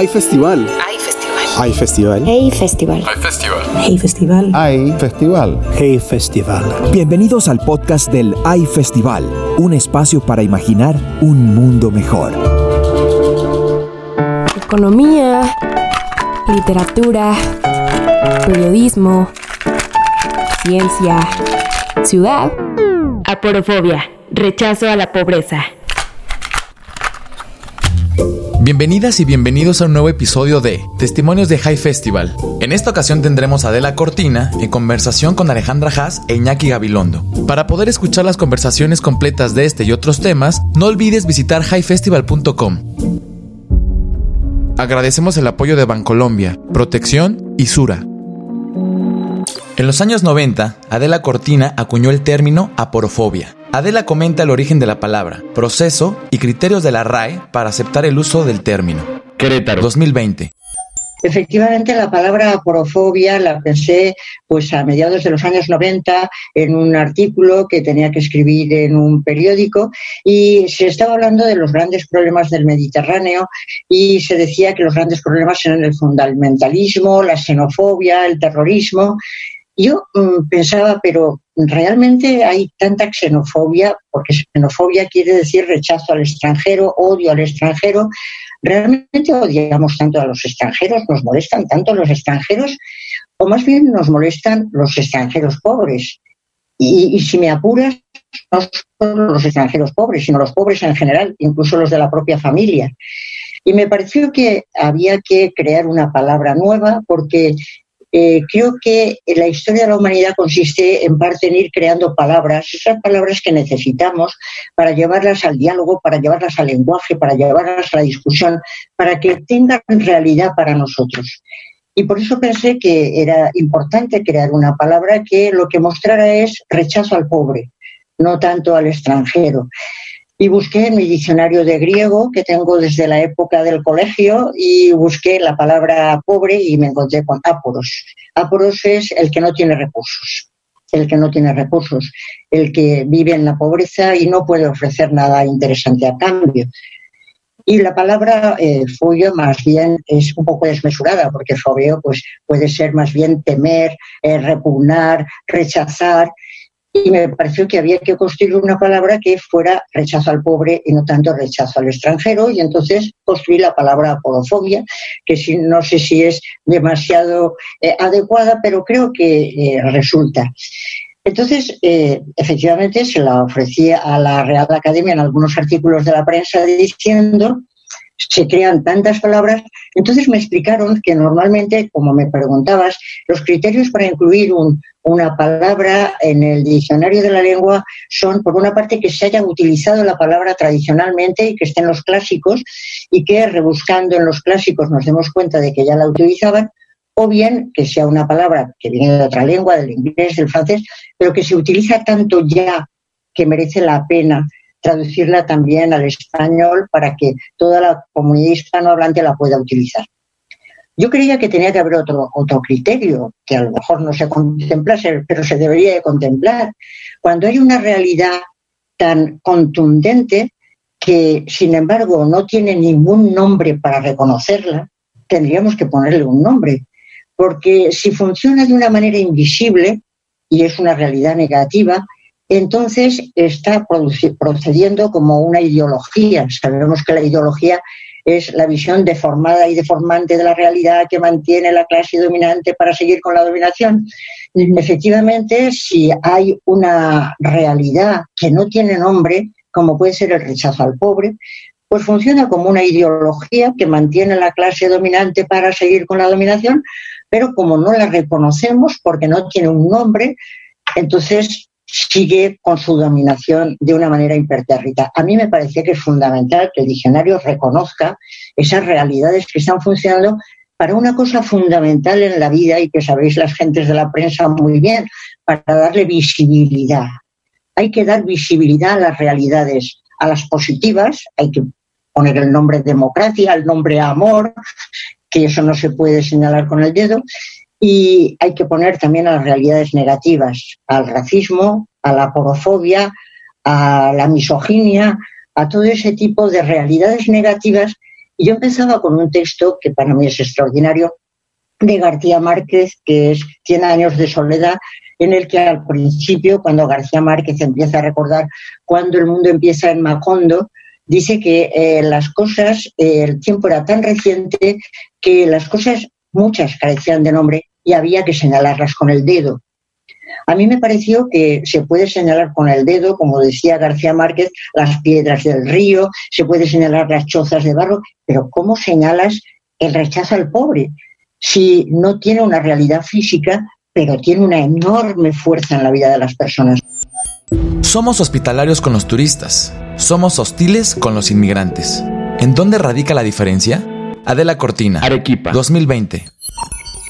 Hay festival. Hay festival. Hay festival. Hey Festival. Hay festival. Hey Festival. Hay festival. Hey Festival. Bienvenidos al podcast del Hay Festival, un espacio para imaginar un mundo mejor. Economía, literatura, periodismo, ciencia, ciudad. Aporofobia, rechazo a la pobreza. Bienvenidas y bienvenidos a un nuevo episodio de Testimonios de High Festival. En esta ocasión tendremos a Adela Cortina en conversación con Alejandra Haas e Iñaki Gabilondo. Para poder escuchar las conversaciones completas de este y otros temas, no olvides visitar highfestival.com. Agradecemos el apoyo de Bancolombia, Protección y Sura. En los años 90, Adela Cortina acuñó el término aporofobia. Adela comenta el origen de la palabra, proceso y criterios de la RAE para aceptar el uso del término. Querétaro, 2020. Efectivamente, la palabra aporofobia la pensé pues a mediados de los años 90 en un artículo que tenía que escribir en un periódico y se estaba hablando de los grandes problemas del Mediterráneo y se decía que los grandes problemas eran el fundamentalismo, la xenofobia, el terrorismo yo mm, pensaba, pero realmente hay tanta xenofobia, porque xenofobia quiere decir rechazo al extranjero, odio al extranjero. ¿Realmente odiamos tanto a los extranjeros? ¿Nos molestan tanto los extranjeros? O más bien nos molestan los extranjeros pobres. Y, y si me apuras, no solo los extranjeros pobres, sino los pobres en general, incluso los de la propia familia. Y me pareció que había que crear una palabra nueva porque eh, creo que la historia de la humanidad consiste en parte en ir creando palabras, esas palabras que necesitamos para llevarlas al diálogo, para llevarlas al lenguaje, para llevarlas a la discusión, para que tengan realidad para nosotros. Y por eso pensé que era importante crear una palabra que lo que mostrara es rechazo al pobre, no tanto al extranjero y busqué en mi diccionario de griego que tengo desde la época del colegio y busqué la palabra pobre y me encontré con áporos. Áporos es el que no tiene recursos, el que no tiene recursos, el que vive en la pobreza y no puede ofrecer nada interesante a cambio. Y la palabra eh, más bien es un poco desmesurada, porque fobio pues, puede ser más bien temer, eh, repugnar, rechazar, y me pareció que había que construir una palabra que fuera rechazo al pobre y no tanto rechazo al extranjero y entonces construí la palabra apolofobia, que no sé si es demasiado eh, adecuada, pero creo que eh, resulta. Entonces, eh, efectivamente, se la ofrecí a la Real Academia en algunos artículos de la prensa diciendo se crean tantas palabras. Entonces me explicaron que normalmente, como me preguntabas, los criterios para incluir una palabra en el diccionario de la lengua son, por una parte, que se haya utilizado la palabra tradicionalmente y que esté en los clásicos y que rebuscando en los clásicos nos demos cuenta de que ya la utilizaban, o bien que sea una palabra que viene de otra lengua, del inglés, del francés, pero que se utiliza tanto ya que merece la pena traducirla también al español para que toda la comunidad hispanohablante la pueda utilizar. Yo creía que tenía que haber otro, otro criterio, que a lo mejor no se contemplase, pero se debería de contemplar. Cuando hay una realidad tan contundente que, sin embargo, no tiene ningún nombre para reconocerla, tendríamos que ponerle un nombre. Porque si funciona de una manera invisible y es una realidad negativa, entonces está procediendo como una ideología. Sabemos que la ideología es la visión deformada y deformante de la realidad que mantiene la clase dominante para seguir con la dominación. Efectivamente, si hay una realidad que no tiene nombre, como puede ser el rechazo al pobre, pues funciona como una ideología que mantiene la clase dominante para seguir con la dominación, pero como no la reconocemos porque no tiene un nombre, entonces sigue con su dominación de una manera impertérrita. A mí me parece que es fundamental que el diccionario reconozca esas realidades que están funcionando para una cosa fundamental en la vida y que sabéis las gentes de la prensa muy bien, para darle visibilidad. Hay que dar visibilidad a las realidades, a las positivas, hay que poner el nombre democracia, el nombre amor, que eso no se puede señalar con el dedo, y hay que poner también a las realidades negativas, al racismo, a la porofobia, a la misoginia, a todo ese tipo de realidades negativas. Y yo empezaba con un texto que para mí es extraordinario, de García Márquez, que es Cien años de soledad, en el que al principio, cuando García Márquez empieza a recordar cuando el mundo empieza en Macondo, dice que eh, las cosas, eh, el tiempo era tan reciente que las cosas, muchas carecían de nombre y había que señalarlas con el dedo. A mí me pareció que se puede señalar con el dedo, como decía García Márquez, las piedras del río, se puede señalar las chozas de barro, pero ¿cómo señalas el rechazo al pobre? Si no tiene una realidad física, pero tiene una enorme fuerza en la vida de las personas. Somos hospitalarios con los turistas, somos hostiles con los inmigrantes. ¿En dónde radica la diferencia? Adela Cortina, Arequipa, 2020.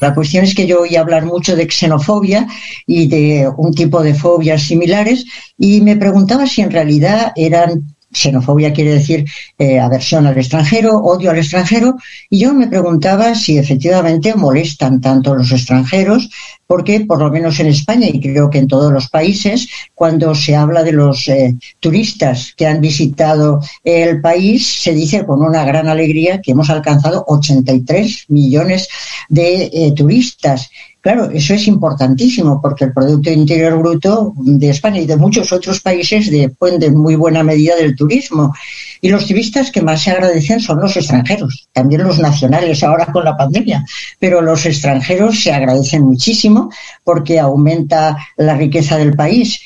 La cuestión es que yo oí hablar mucho de xenofobia y de un tipo de fobias similares y me preguntaba si en realidad eran xenofobia quiere decir eh, aversión al extranjero, odio al extranjero, y yo me preguntaba si efectivamente molestan tanto los extranjeros, porque por lo menos en España y creo que en todos los países, cuando se habla de los eh, turistas que han visitado el país, se dice con una gran alegría que hemos alcanzado 83 millones de eh, turistas Claro, eso es importantísimo porque el Producto Interior Bruto de España y de muchos otros países depende en muy buena medida del turismo. Y los turistas que más se agradecen son los extranjeros, también los nacionales ahora con la pandemia, pero los extranjeros se agradecen muchísimo porque aumenta la riqueza del país.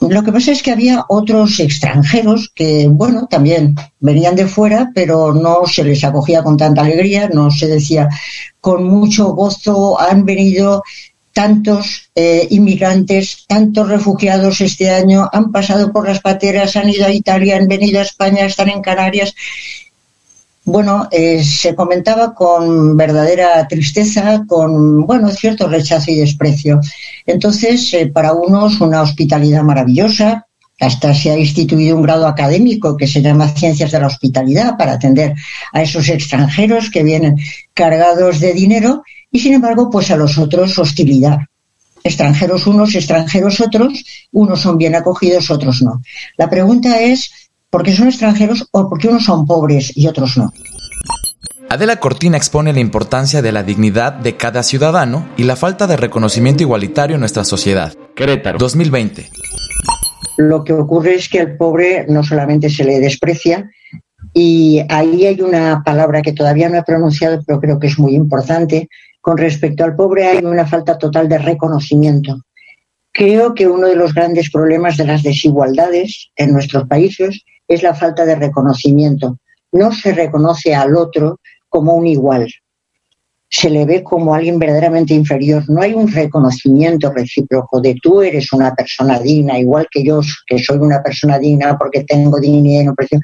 Lo que pasa es que había otros extranjeros que, bueno, también venían de fuera, pero no se les acogía con tanta alegría, no se decía con mucho gozo, han venido tantos eh, inmigrantes, tantos refugiados este año, han pasado por las pateras, han ido a Italia, han venido a España, están en Canarias bueno, eh, se comentaba con verdadera tristeza, con, bueno, cierto rechazo y desprecio. Entonces, eh, para unos una hospitalidad maravillosa, hasta se ha instituido un grado académico que se llama Ciencias de la Hospitalidad para atender a esos extranjeros que vienen cargados de dinero y, sin embargo, pues a los otros hostilidad. Extranjeros unos, extranjeros otros, unos son bien acogidos, otros no. La pregunta es, porque son extranjeros o porque unos son pobres y otros no. Adela Cortina expone la importancia de la dignidad de cada ciudadano y la falta de reconocimiento igualitario en nuestra sociedad. Querétaro, 2020. Lo que ocurre es que al pobre no solamente se le desprecia, y ahí hay una palabra que todavía no he pronunciado, pero creo que es muy importante. Con respecto al pobre hay una falta total de reconocimiento. Creo que uno de los grandes problemas de las desigualdades en nuestros países es la falta de reconocimiento. No se reconoce al otro como un igual. Se le ve como alguien verdaderamente inferior. No hay un reconocimiento recíproco de tú eres una persona digna, igual que yo, que soy una persona digna porque tengo dignidad y no precio.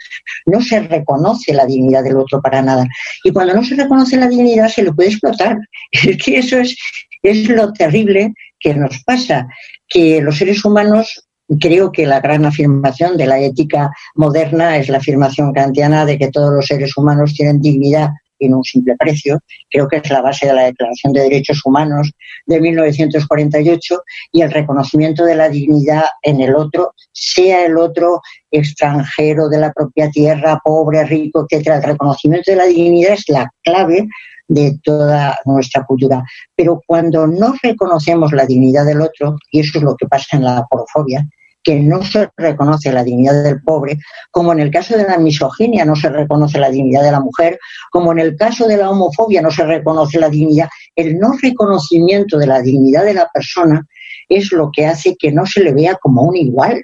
No se reconoce la dignidad del otro para nada. Y cuando no se reconoce la dignidad, se le puede explotar. Es que eso es, es lo terrible que nos pasa, que los seres humanos creo que la gran afirmación de la ética moderna es la afirmación kantiana de que todos los seres humanos tienen dignidad no un simple precio. Creo que es la base de la Declaración de Derechos Humanos de 1948 y el reconocimiento de la dignidad en el otro, sea el otro extranjero de la propia tierra, pobre, rico, etcétera. El reconocimiento de la dignidad es la clave de toda nuestra cultura. Pero cuando no reconocemos la dignidad del otro, y eso es lo que pasa en la porofobia, que no se reconoce la dignidad del pobre, como en el caso de la misoginia no se reconoce la dignidad de la mujer, como en el caso de la homofobia no se reconoce la dignidad, el no reconocimiento de la dignidad de la persona es lo que hace que no se le vea como un igual,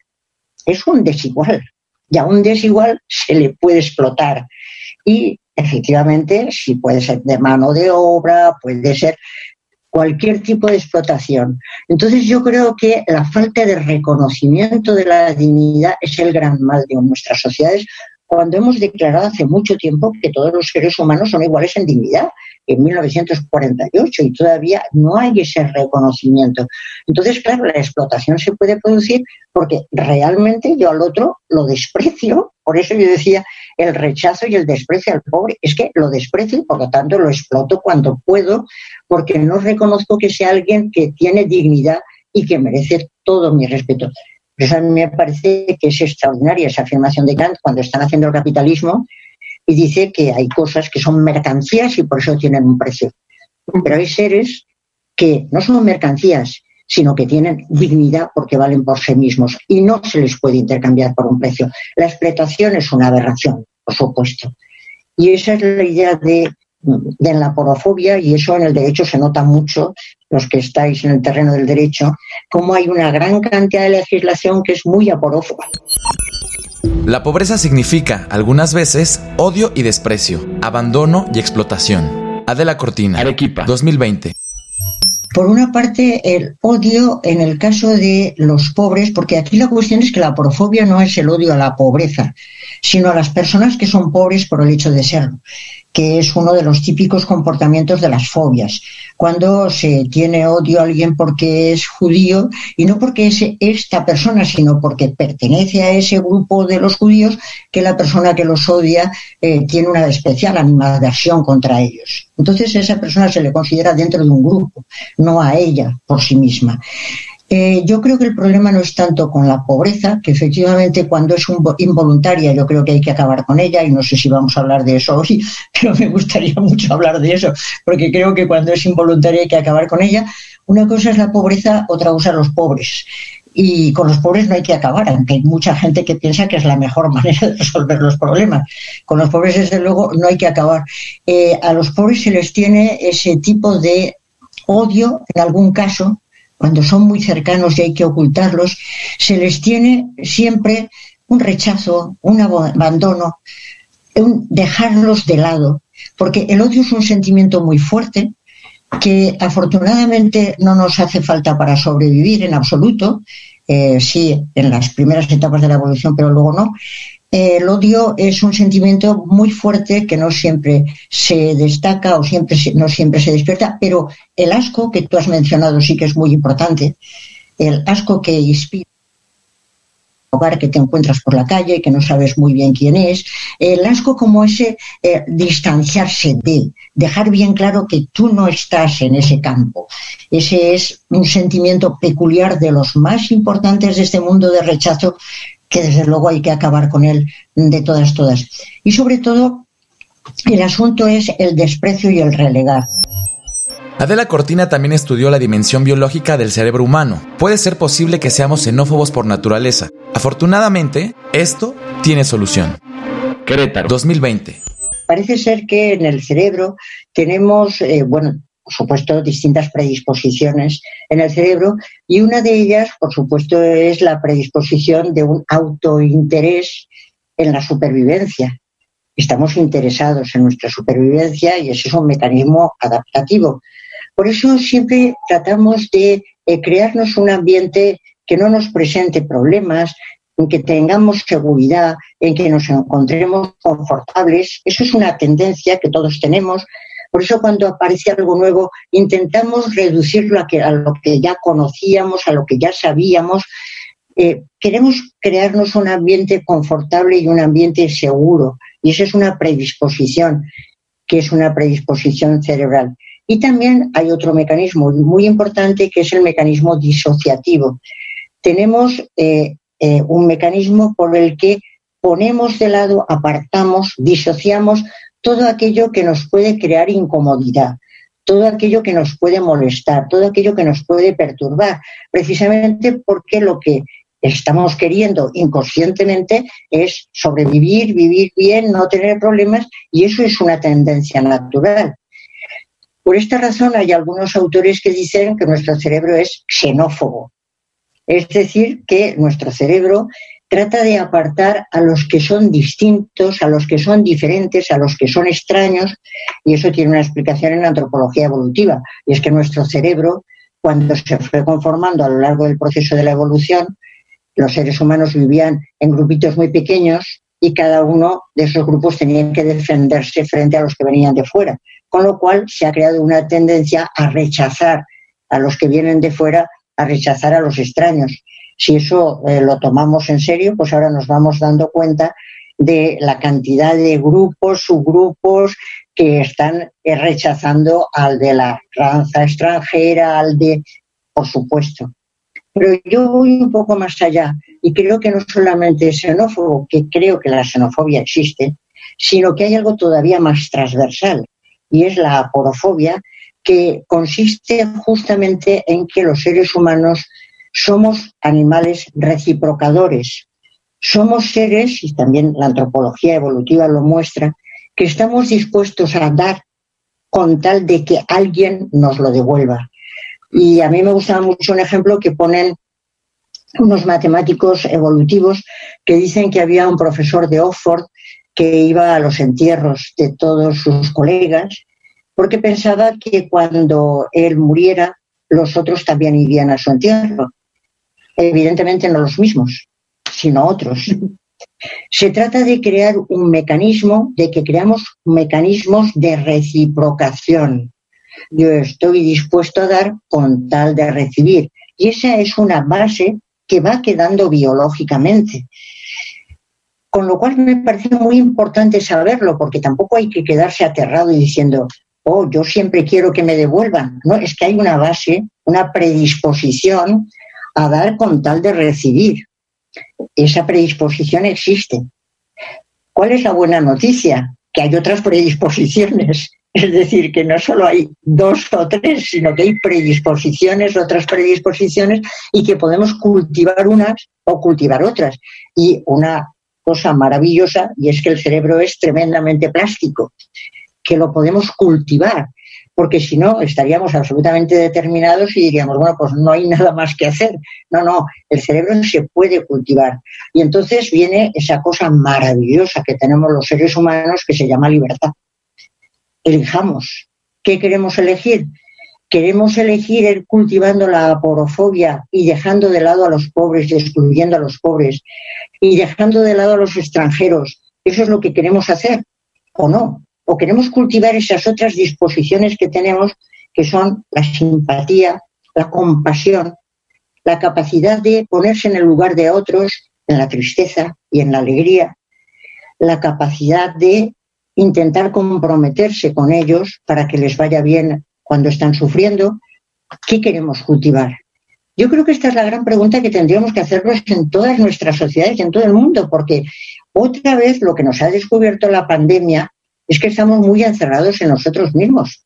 es un desigual. Y a un desigual se le puede explotar. Y efectivamente, si puede ser de mano de obra, puede ser cualquier tipo de explotación. Entonces yo creo que la falta de reconocimiento de la dignidad es el gran mal de nuestras sociedades cuando hemos declarado hace mucho tiempo que todos los seres humanos son iguales en dignidad, en 1948, y todavía no hay ese reconocimiento. Entonces, claro, la explotación se puede producir porque realmente yo al otro lo desprecio, por eso yo decía el rechazo y el desprecio al pobre. Es que lo desprecio y por lo tanto lo exploto cuando puedo, porque no reconozco que sea alguien que tiene dignidad y que merece todo mi respeto. Eso a mí me parece que es extraordinaria esa afirmación de Kant cuando están haciendo el capitalismo, y dice que hay cosas que son mercancías y por eso tienen un precio. Pero hay seres que no son mercancías, sino que tienen dignidad porque valen por sí mismos y no se les puede intercambiar por un precio. La explotación es una aberración, por supuesto. Y esa es la idea de, la porofobia y eso en el derecho se nota mucho, los que estáis en el terreno del derecho, como hay una gran cantidad de legislación que es muy aporófoba. La pobreza significa, algunas veces, odio y desprecio, abandono y explotación. Adela Cortina, Arequipa, 2020. Por una parte, el odio en el caso de los pobres, porque aquí la cuestión es que la porofobia no es el odio a la pobreza, sino a las personas que son pobres por el hecho de serlo que es uno de los típicos comportamientos de las fobias. Cuando se tiene odio a alguien porque es judío, y no porque es esta persona, sino porque pertenece a ese grupo de los judíos, que la persona que los odia eh, tiene una especial animadversión contra ellos. Entonces esa persona se le considera dentro de un grupo, no a ella por sí misma. Eh, yo creo que el problema no es tanto con la pobreza, que efectivamente cuando es involuntaria yo creo que hay que acabar con ella y no sé si vamos a hablar de eso hoy, pero me gustaría mucho hablar de eso, porque creo que cuando es involuntaria hay que acabar con ella. Una cosa es la pobreza, otra cosa los pobres. Y con los pobres no hay que acabar, aunque hay mucha gente que piensa que es la mejor manera de resolver los problemas. Con los pobres, desde luego, no hay que acabar. Eh, a los pobres se les tiene ese tipo de odio, en algún caso, cuando son muy cercanos y hay que ocultarlos, se les tiene siempre un rechazo, un abandono, un dejarlos de lado, porque el odio es un sentimiento muy fuerte que afortunadamente no nos hace falta para sobrevivir en absoluto, eh, sí en las primeras etapas de la evolución, pero luego no, el odio es un sentimiento muy fuerte que no siempre se destaca o siempre no siempre se despierta, pero el asco que tú has mencionado sí que es muy importante, el asco que inspira hogar que te encuentras por la calle, que no sabes muy bien quién es, el asco como ese eh, distanciarse de, dejar bien claro que tú no estás en ese campo. Ese es un sentimiento peculiar de los más importantes de este mundo de rechazo que desde luego hay que acabar con él de todas, todas. Y sobre todo, el asunto es el desprecio y el relegar. Adela Cortina también estudió la dimensión biológica del cerebro humano. Puede ser posible que seamos xenófobos por naturaleza. Afortunadamente, esto tiene solución. Querétaro, 2020. Parece ser que en el cerebro tenemos, eh, bueno, por supuesto, distintas predisposiciones en el cerebro y una de ellas, por supuesto, es la predisposición de un autointerés en la supervivencia. Estamos interesados en nuestra supervivencia y ese es un mecanismo adaptativo. Por eso siempre tratamos de crearnos un ambiente que no nos presente problemas, en que tengamos seguridad, en que nos encontremos confortables. Eso es una tendencia que todos tenemos por eso cuando aparece algo nuevo intentamos reducirlo a, lo que ya conocíamos, a lo que ya sabíamos. Eh, queremos crearnos un ambiente confortable y un ambiente seguro. Y esa es una predisposición, que es una predisposición cerebral. Y también hay otro mecanismo muy importante que es el mecanismo disociativo. Tenemos eh, eh, un mecanismo por el que ponemos de lado, apartamos, disociamos todo aquello que nos puede crear incomodidad, todo aquello que nos puede molestar, todo aquello que nos puede perturbar, precisamente porque lo que estamos queriendo inconscientemente es sobrevivir, vivir bien, no tener problemas, y eso es una tendencia natural. Por esta razón hay algunos autores que dicen que nuestro cerebro es xenófobo, es decir, que nuestro cerebro trata de apartar a los que son distintos, a los que son diferentes, a los que son extraños, y eso tiene una explicación en la antropología evolutiva, y es que nuestro cerebro, cuando se fue conformando a lo largo del proceso de la evolución, los seres humanos vivían en grupitos muy pequeños y cada uno de esos grupos tenía que defenderse frente a los que venían de fuera, con lo cual se ha creado una tendencia a rechazar a los que vienen de fuera, a rechazar a los extraños. Si eso eh, lo tomamos en serio, pues ahora nos vamos dando cuenta de la cantidad de grupos, subgrupos que están eh, rechazando al de la raza extranjera, al de, por supuesto. Pero yo voy un poco más allá y creo que no solamente es xenófobo, que creo que la xenofobia existe, sino que hay algo todavía más transversal y es la aporofobia, que consiste justamente en que los seres humanos somos animales reciprocadores. Somos seres, y también la antropología evolutiva lo muestra, que estamos dispuestos a dar con tal de que alguien nos lo devuelva. Y a mí me gusta mucho un ejemplo que ponen unos matemáticos evolutivos que dicen que había un profesor de Oxford que iba a los entierros de todos sus colegas porque pensaba que cuando él muriera los otros también irían a su entierro. Evidentemente no los mismos, sino otros. Se trata de crear un mecanismo, de que creamos mecanismos de reciprocación. Yo estoy dispuesto a dar con tal de recibir. Y esa es una base que va quedando biológicamente. Con lo cual me parece muy importante saberlo, porque tampoco hay que quedarse aterrado y diciendo, oh, yo siempre quiero que me devuelvan. No, es que hay una base, una predisposición a dar con tal de recibir. Esa predisposición existe. ¿Cuál es la buena noticia? Que hay otras predisposiciones. Es decir, que no solo hay dos o tres, sino que hay predisposiciones, otras predisposiciones, y que podemos cultivar unas o cultivar otras. Y una cosa maravillosa, y es que el cerebro es tremendamente plástico, que lo podemos cultivar porque si no estaríamos absolutamente determinados y diríamos, bueno, pues no hay nada más que hacer. No, no, el cerebro se puede cultivar. Y entonces viene esa cosa maravillosa que tenemos los seres humanos que se llama libertad. Elijamos. ¿Qué queremos elegir? Queremos elegir ir cultivando la aporofobia y dejando de lado a los pobres y excluyendo a los pobres y dejando de lado a los extranjeros. ¿Eso es lo que queremos hacer o no? O queremos cultivar esas otras disposiciones que tenemos, que son la simpatía, la compasión, la capacidad de ponerse en el lugar de otros, en la tristeza y en la alegría, la capacidad de intentar comprometerse con ellos para que les vaya bien cuando están sufriendo. ¿Qué queremos cultivar? Yo creo que esta es la gran pregunta que tendríamos que hacernos en todas nuestras sociedades y en todo el mundo, porque otra vez lo que nos ha descubierto la pandemia es que estamos muy encerrados en nosotros mismos.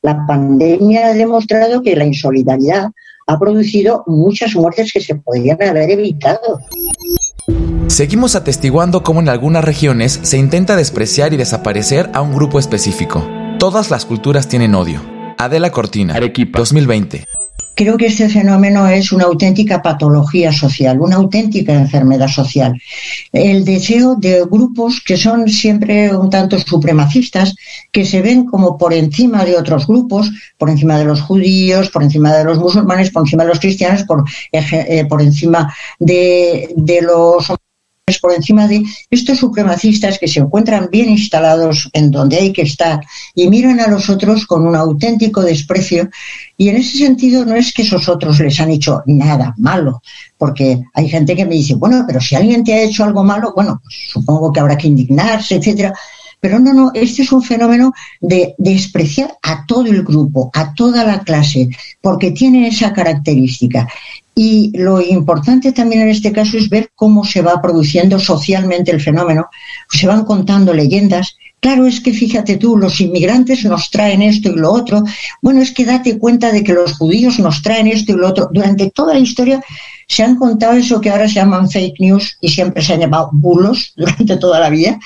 La pandemia ha demostrado que la insolidaridad ha producido muchas muertes que se podrían haber evitado. Seguimos atestiguando cómo en algunas regiones se intenta despreciar y desaparecer a un grupo específico. Todas las culturas tienen odio. Adela Cortina, Arequipa, 2020. Creo que este fenómeno es una auténtica patología social, una auténtica enfermedad social. El deseo de grupos que son siempre un tanto supremacistas, que se ven como por encima de otros grupos, por encima de los judíos, por encima de los musulmanes, por encima de los cristianos, por, eh, por encima de, de los por encima de estos supremacistas que se encuentran bien instalados en donde hay que estar y miran a los otros con un auténtico desprecio. Y en ese sentido no es que esos otros les han hecho nada malo, porque hay gente que me dice, bueno, pero si alguien te ha hecho algo malo, bueno, pues supongo que habrá que indignarse, etcétera. Pero no, no, este es un fenómeno de despreciar a todo el grupo, a toda la clase, porque tiene esa característica. Y lo importante también en este caso es ver cómo se va produciendo socialmente el fenómeno. Se van contando leyendas. Claro, es que fíjate tú, los inmigrantes nos traen esto y lo otro. Bueno, es que date cuenta de que los judíos nos traen esto y lo otro. Durante toda la historia se han contado eso que ahora se llaman fake news y siempre se han llamado bulos durante toda la vida.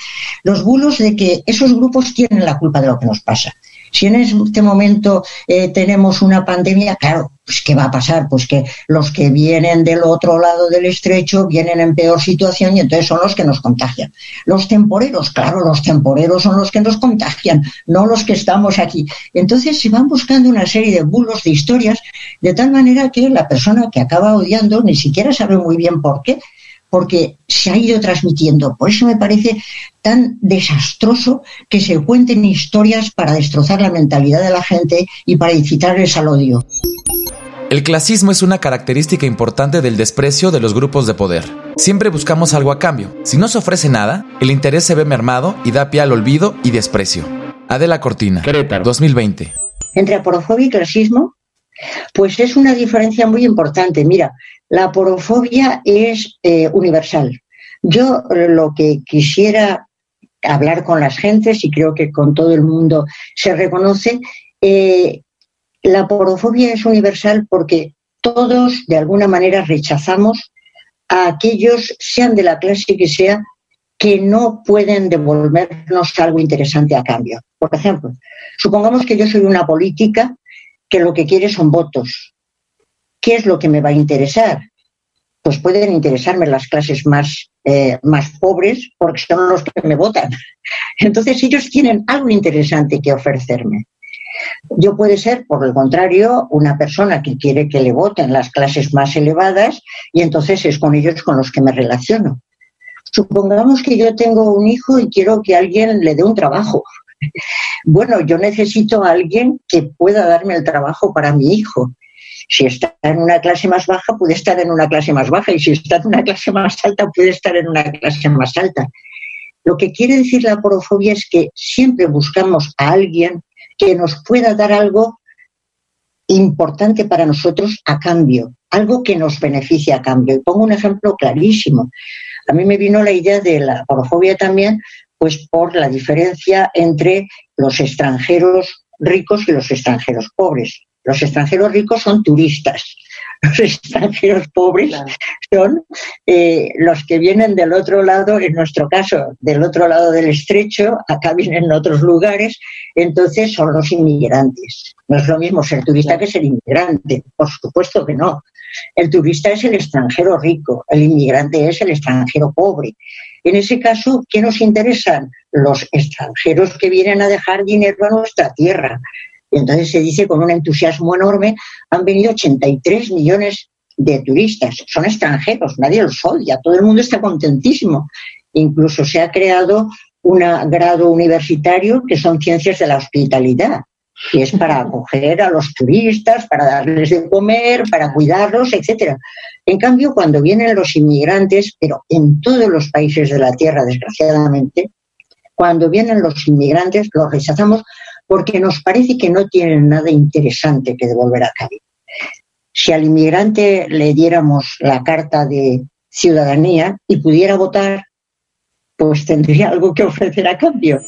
Los bulos de que esos grupos tienen la culpa de lo que nos pasa. Si en este momento eh, tenemos una pandemia, claro, pues ¿qué va a pasar? Pues que los que vienen del otro lado del estrecho vienen en peor situación y entonces son los que nos contagian. Los temporeros, claro, los temporeros son los que nos contagian, no los que estamos aquí. Entonces se van buscando una serie de bulos, de historias, de tal manera que la persona que acaba odiando ni siquiera sabe muy bien por qué, porque se ha ido transmitiendo. Por eso me parece tan desastroso que se cuenten historias para destrozar la mentalidad de la gente y para incitarles al odio. El clasismo es una característica importante del desprecio de los grupos de poder. Siempre buscamos algo a cambio. Si no se ofrece nada, el interés se ve mermado y da pie al olvido y desprecio. Adela Cortina, Querétaro, 2020. Entre aporofobia y clasismo, pues es una diferencia muy importante. Mira, la porofobia es eh, universal. Yo lo que quisiera hablar con las gentes y creo que con todo el mundo se reconoce, eh, la porofobia es universal porque todos de alguna manera rechazamos a aquellos, sean de la clase que sea, que no pueden devolvernos algo interesante a cambio. Por ejemplo, supongamos que yo soy una política que lo que quiere son votos. ¿Qué es lo que me va a interesar? Pues pueden interesarme las clases más, eh, más pobres porque son los que me votan. Entonces ellos tienen algo interesante que ofrecerme. Yo puede ser, por el contrario, una persona que quiere que le voten las clases más elevadas y entonces es con ellos con los que me relaciono. Supongamos que yo tengo un hijo y quiero que alguien le dé un trabajo. Bueno, yo necesito a alguien que pueda darme el trabajo para mi hijo. Si está en una clase más baja, puede estar en una clase más baja y si está en una clase más alta, puede estar en una clase más alta. Lo que quiere decir la porofobia es que siempre buscamos a alguien que nos pueda dar algo importante para nosotros a cambio, algo que nos beneficie a cambio. Y pongo un ejemplo clarísimo. A mí me vino la idea de la porofobia también, pues por la diferencia entre los extranjeros ricos y los extranjeros pobres. Los extranjeros ricos son turistas, los extranjeros pobres son eh, los que vienen del otro lado, en nuestro caso, del otro lado del estrecho, acá vienen en otros lugares, entonces son los inmigrantes. No es lo mismo ser turista que ser inmigrante, por supuesto que no. El turista es el extranjero rico, el inmigrante es el extranjero pobre. En ese caso, ¿qué nos interesan? Los extranjeros que vienen a dejar dinero a nuestra tierra, y entonces se dice con un entusiasmo enorme, han venido 83 millones de turistas, son extranjeros, nadie los odia, todo el mundo está contentísimo. Incluso se ha creado un grado universitario que son ciencias de la hospitalidad, y es para acoger a los turistas, para darles de comer, para cuidarlos, etcétera. En cambio, cuando vienen los inmigrantes, pero en todos los países de la Tierra, desgraciadamente, cuando vienen los inmigrantes los rechazamos porque nos parece que no tienen nada interesante que devolver a Cádiz. Si al inmigrante le diéramos la carta de ciudadanía y pudiera votar, pues tendría algo que ofrecer a cambio.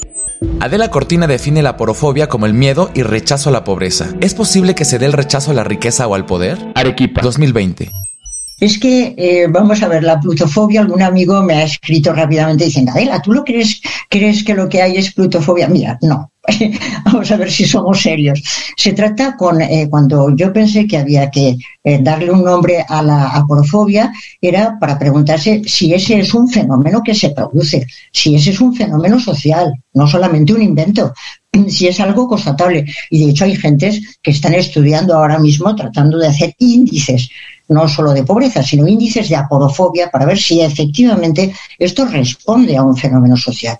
Adela Cortina define la porofobia como el miedo y rechazo a la pobreza. ¿Es posible que se dé el rechazo a la riqueza o al poder? Arequipa. 2020. Es que, eh, vamos a ver, la plutofobia, algún amigo me ha escrito rápidamente diciendo, Adela, ¿tú lo crees, crees que lo que hay es plutofobia? Mira, no, Vamos a ver si somos serios. Se trata con, eh, cuando yo pensé que había que eh, darle un nombre a la aporofobia, era para preguntarse si ese es un fenómeno que se produce, si ese es un fenómeno social, no solamente un invento, si es algo constatable. Y de hecho hay gentes que están estudiando ahora mismo tratando de hacer índices, no solo de pobreza, sino índices de aporofobia para ver si efectivamente esto responde a un fenómeno social.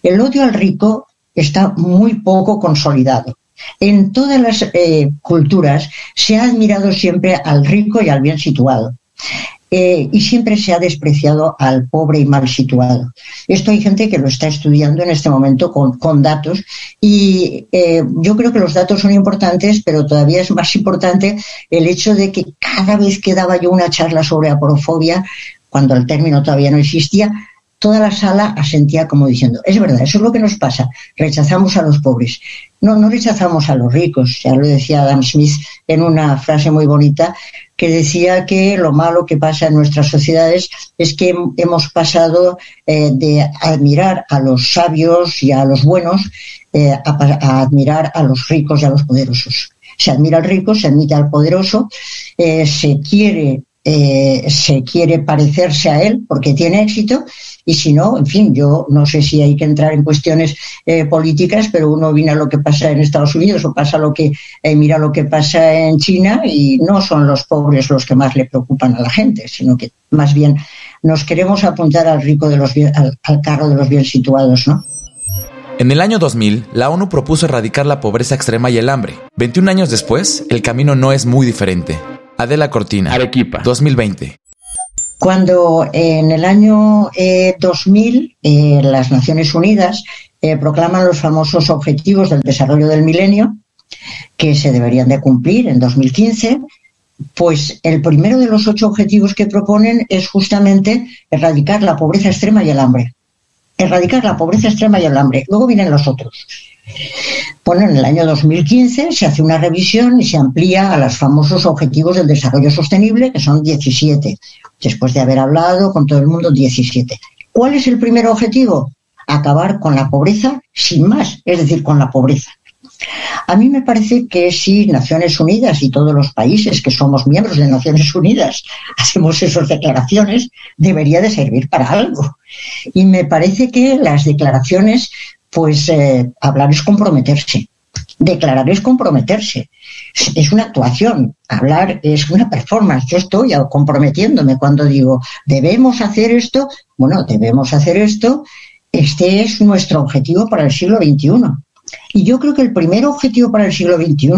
El odio al rico está muy poco consolidado. En todas las eh, culturas se ha admirado siempre al rico y al bien situado. Eh, y siempre se ha despreciado al pobre y mal situado. Esto hay gente que lo está estudiando en este momento con, datos y eh, yo creo que los datos son importantes, pero todavía es más importante el hecho de que cada vez que daba yo una charla sobre aporofobia, cuando el término todavía no existía, toda la sala asentía como diciendo, es verdad, eso es lo que nos pasa, rechazamos a los pobres. No, no rechazamos a los ricos, ya lo decía Adam Smith en una frase muy bonita, que decía que lo malo que pasa en nuestras sociedades es que hemos pasado eh, de admirar a los sabios y a los buenos eh, a, admirar a los ricos y a los poderosos. Se admira al rico, se admite al poderoso, eh, se quiere eh, se quiere parecerse a él porque tiene éxito y si no, en fin, yo no sé si hay que entrar en cuestiones eh, políticas, pero uno mira lo que pasa en Estados Unidos o pasa lo que eh, mira lo que pasa en China y no son los pobres los que más le preocupan a la gente, sino que más bien nos queremos apuntar al rico de los al, al carro de los bien situados, ¿no? En el año 2000, la ONU propuso erradicar la pobreza extrema y el hambre. 21 años después, el camino no es muy diferente. Adela Cortina. Arequipa. 2020. Cuando en el año 2000 eh, eh, las Naciones Unidas eh, proclaman los famosos Objetivos del Desarrollo del Milenio, que se deberían de cumplir en 2015, pues el primero de los ocho objetivos que proponen es justamente erradicar la pobreza extrema y el hambre. erradicar la pobreza extrema y el hambre. Luego vienen los otros. Bueno, en el año 2015 se hace una revisión y se amplía a los famosos Objetivos del Desarrollo Sostenible, que son 17. Después de haber hablado con todo el mundo, 17. ¿Cuál es el primer objetivo? Acabar con la pobreza sin más, es decir, con la pobreza. A mí me parece que si Naciones Unidas y todos los países que somos miembros de Naciones Unidas hacemos esas declaraciones, debería de servir para algo. Y me parece que las declaraciones pues eh, hablar es comprometerse. Declarar es comprometerse. Es una actuación. Hablar es una performance. Yo estoy comprometiéndome cuando digo, debemos hacer esto. Bueno, debemos hacer esto. Este es nuestro objetivo para el siglo XXI. Y yo creo que el primer objetivo para el siglo XXI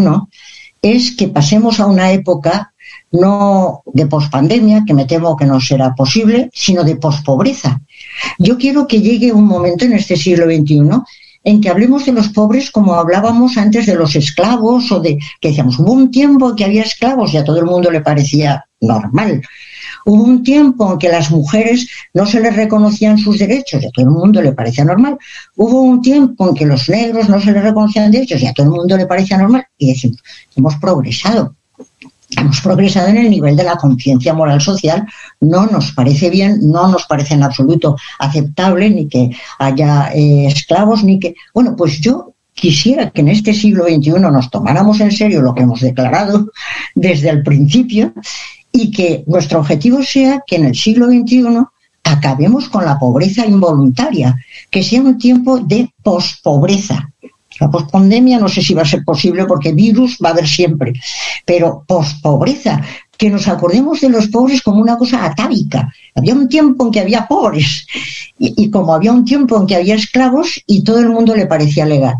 es que pasemos a una época no de pospandemia, que me temo que no será posible, sino de pospobreza. Yo quiero que llegue un momento en este siglo XXI en que hablemos de los pobres como hablábamos antes de los esclavos o de que decíamos, hubo un tiempo que había esclavos y a todo el mundo le parecía normal. Hubo un tiempo en que las mujeres no se les reconocían sus derechos y a todo el mundo le parecía normal. Hubo un tiempo en que los negros no se les reconocían derechos y a todo el mundo le parecía normal. Y decimos, hemos progresado hemos progresado en el nivel de la conciencia moral social, no nos parece bien, no nos parece en absoluto aceptable ni que haya eh, esclavos, ni que... Bueno, pues yo quisiera que en este siglo XXI nos tomáramos en serio lo que hemos declarado desde el principio y que nuestro objetivo sea que en el siglo XXI acabemos con la pobreza involuntaria, que sea un tiempo de pospobreza, la pospandemia no sé si va a ser posible porque virus va a haber siempre, pero pospobreza, que nos acordemos de los pobres como una cosa atávica. Había un tiempo en que había pobres y, como había un tiempo en que había esclavos y todo el mundo le parecía legal.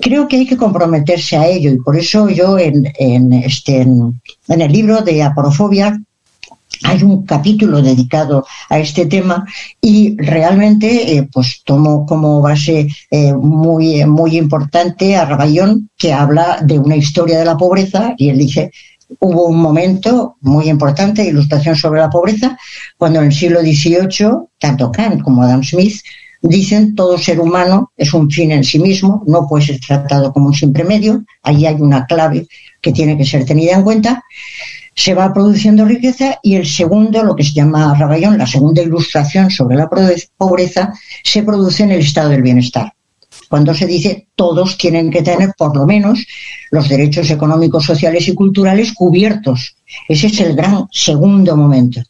Creo que hay que comprometerse a ello y por eso yo en, este, en el libro de Aporofobia hay un capítulo dedicado a este tema y realmente eh, pues tomo como base eh, muy, muy importante a Raballón que habla de una historia de la pobreza y él dice hubo un momento muy importante de ilustración sobre la pobreza cuando en el siglo XVIII tanto Kant como Adam Smith dicen todo ser humano es un fin en sí mismo, no puede ser tratado como un simple medio, ahí hay una clave que tiene que ser tenida en cuenta se va produciendo riqueza y el segundo, lo que se llama Raballón, la segunda ilustración sobre la pobreza, se produce en el estado del bienestar. Cuando se dice todos tienen que tener por lo menos los derechos económicos, sociales y culturales cubiertos. Ese es el gran segundo momento.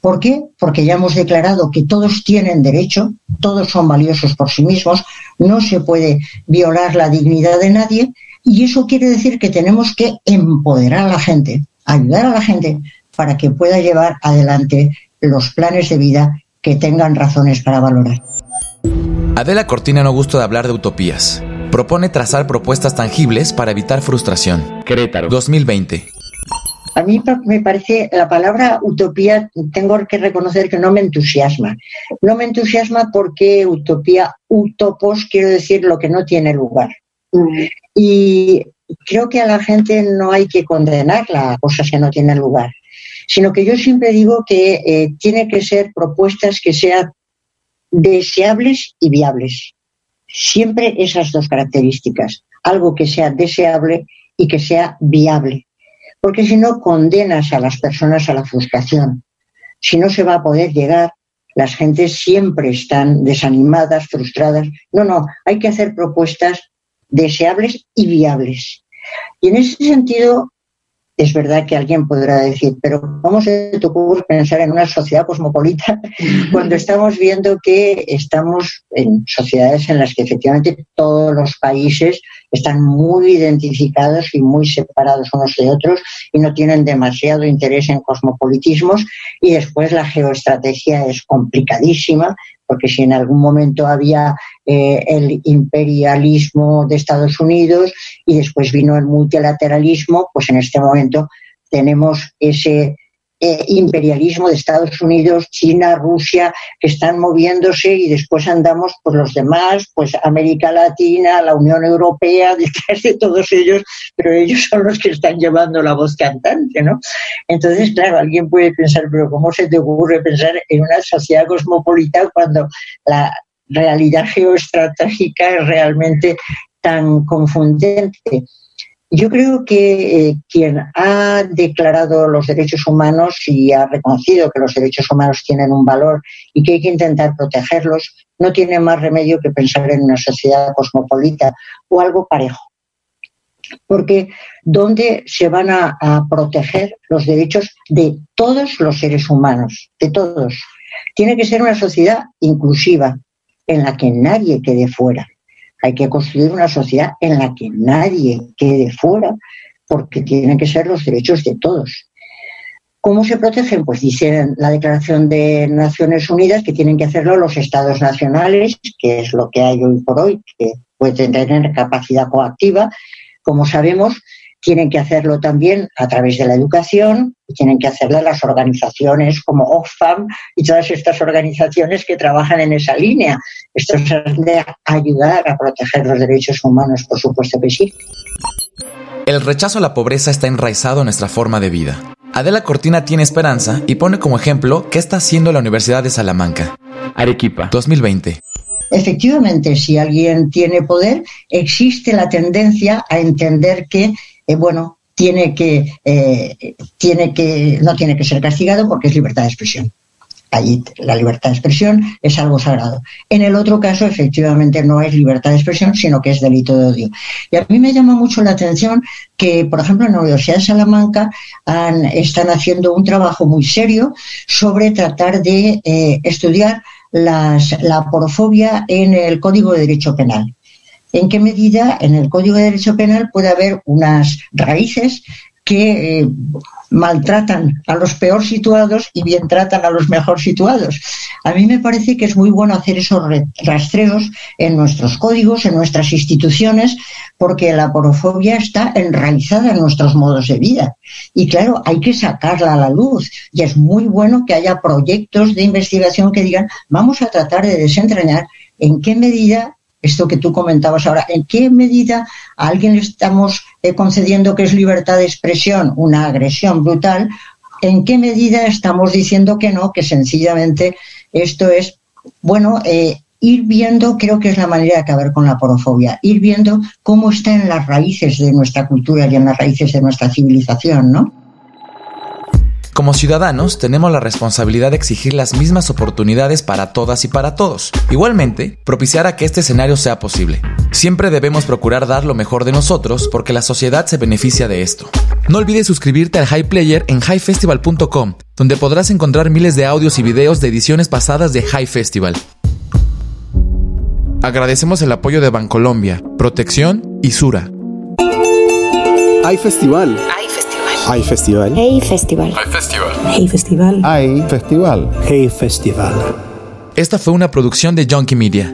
¿Por qué? Porque ya hemos declarado que todos tienen derecho, todos son valiosos por sí mismos, no se puede violar la dignidad de nadie y eso quiere decir que tenemos que empoderar a la gente ayudar a la gente para que pueda llevar adelante los planes de vida que tengan razones para valorar. Adela Cortina no gusta de hablar de utopías. Propone trazar propuestas tangibles para evitar frustración. Querétaro. 2020. A mí me parece la palabra utopía, tengo que reconocer que no me entusiasma. No me entusiasma porque utopía, utopos, quiero decir lo que no tiene lugar. Mm. Y creo que a la gente no hay que condenarla a cosas que no tienen lugar, sino que yo siempre digo que eh, tiene que ser propuestas que sean deseables y viables. Siempre esas dos características, algo que sea deseable y que sea viable, porque si no condenas a las personas a la frustración. Si no se va a poder llegar, las gentes siempre están desanimadas, frustradas. No, no, hay que hacer propuestas deseables y viables. Y en ese sentido, es verdad que alguien podrá decir, pero ¿cómo se te ocurre pensar en una sociedad cosmopolita cuando estamos viendo que estamos en sociedades en las que efectivamente todos los países están muy identificados y muy separados unos de otros y no tienen demasiado interés en cosmopolitismos y después la geoestrategia es complicadísima porque si en algún momento había eh, el imperialismo de Estados Unidos y después vino el multilateralismo, pues en este momento tenemos ese eh, imperialismo de Estados Unidos, China, Rusia, que están moviéndose y después andamos por los demás, pues América Latina, la Unión Europea, detrás de todos ellos, pero ellos son los que están llevando la voz cantante, ¿no? Entonces, claro, alguien puede pensar, pero ¿cómo se te ocurre pensar en una sociedad cosmopolita cuando la, realidad geoestratégica es realmente tan confundente. Yo creo que eh, quien ha declarado los derechos humanos y ha reconocido que los derechos humanos tienen un valor y que hay que intentar protegerlos, no tiene más remedio que pensar en una sociedad cosmopolita o algo parejo. Porque ¿dónde se van a, a proteger los derechos de todos los seres humanos? De todos. Tiene que ser una sociedad inclusiva, en la que nadie quede fuera hay que construir una sociedad en la que nadie quede fuera, porque tienen que ser los derechos de todos. ¿Cómo se protegen? Pues dice la Declaración de Naciones Unidas que tienen que hacerlo los estados nacionales, que es lo que hay hoy por hoy, que pueden tener capacidad coactiva. Como sabemos, tienen que hacerlo también a través de la educación, tienen que hacerlo las organizaciones como Oxfam y todas estas organizaciones que trabajan en esa línea. Esto es de ayudar a proteger los derechos humanos, por supuesto que sí. El rechazo a la pobreza está enraizado en nuestra forma de vida. Adela Cortina tiene esperanza y pone como ejemplo qué está haciendo la Universidad de Salamanca. Arequipa, 2020. Efectivamente, si alguien tiene poder, existe la tendencia a entender que eh, bueno, tiene que, eh, tiene que, no tiene que ser castigado porque es libertad de expresión. Ahí la libertad de expresión es algo sagrado. En el otro caso, efectivamente, no es libertad de expresión, sino que es delito de odio. Y a mí me llama mucho la atención que, por ejemplo, en la Universidad de Salamanca están haciendo un trabajo muy serio sobre tratar de eh, estudiar la porofobia en el Código de Derecho Penal en qué medida en el Código de Derecho Penal puede haber unas raíces que eh, maltratan a los peor situados y bien tratan a los mejor situados. A mí me parece que es muy bueno hacer esos rastreos en nuestros códigos, en nuestras instituciones, porque la porofobia está enraizada en nuestros modos de vida. Y claro, hay que sacarla a la luz. Y es muy bueno que haya proyectos de investigación que digan, vamos a tratar de desentrañar en qué medida esto que tú comentabas ahora, ¿en qué medida a alguien le estamos eh, concediendo que es libertad de expresión, una agresión brutal? ¿En qué medida estamos diciendo que no, que sencillamente esto es, bueno, eh, ir viendo, creo que es la manera de acabar con la porofobia, ir viendo cómo está en las raíces de nuestra cultura y en las raíces de nuestra civilización, ¿no? Como ciudadanos tenemos la responsabilidad de exigir las mismas oportunidades para todas y para todos. Igualmente, propiciar a que este escenario sea posible. Siempre debemos procurar dar lo mejor de nosotros porque la sociedad se beneficia de esto. No olvides suscribirte al High Player en highfestival.com, donde podrás encontrar miles de audios y videos de ediciones pasadas de High Festival. Agradecemos el apoyo de Bancolombia, Protección y Sura. Hay festival. Hay festival. Hey Festival. Hay festival. Hey Festival. Hay festival. Hey Festival. Esta fue una producción de Junkie Media.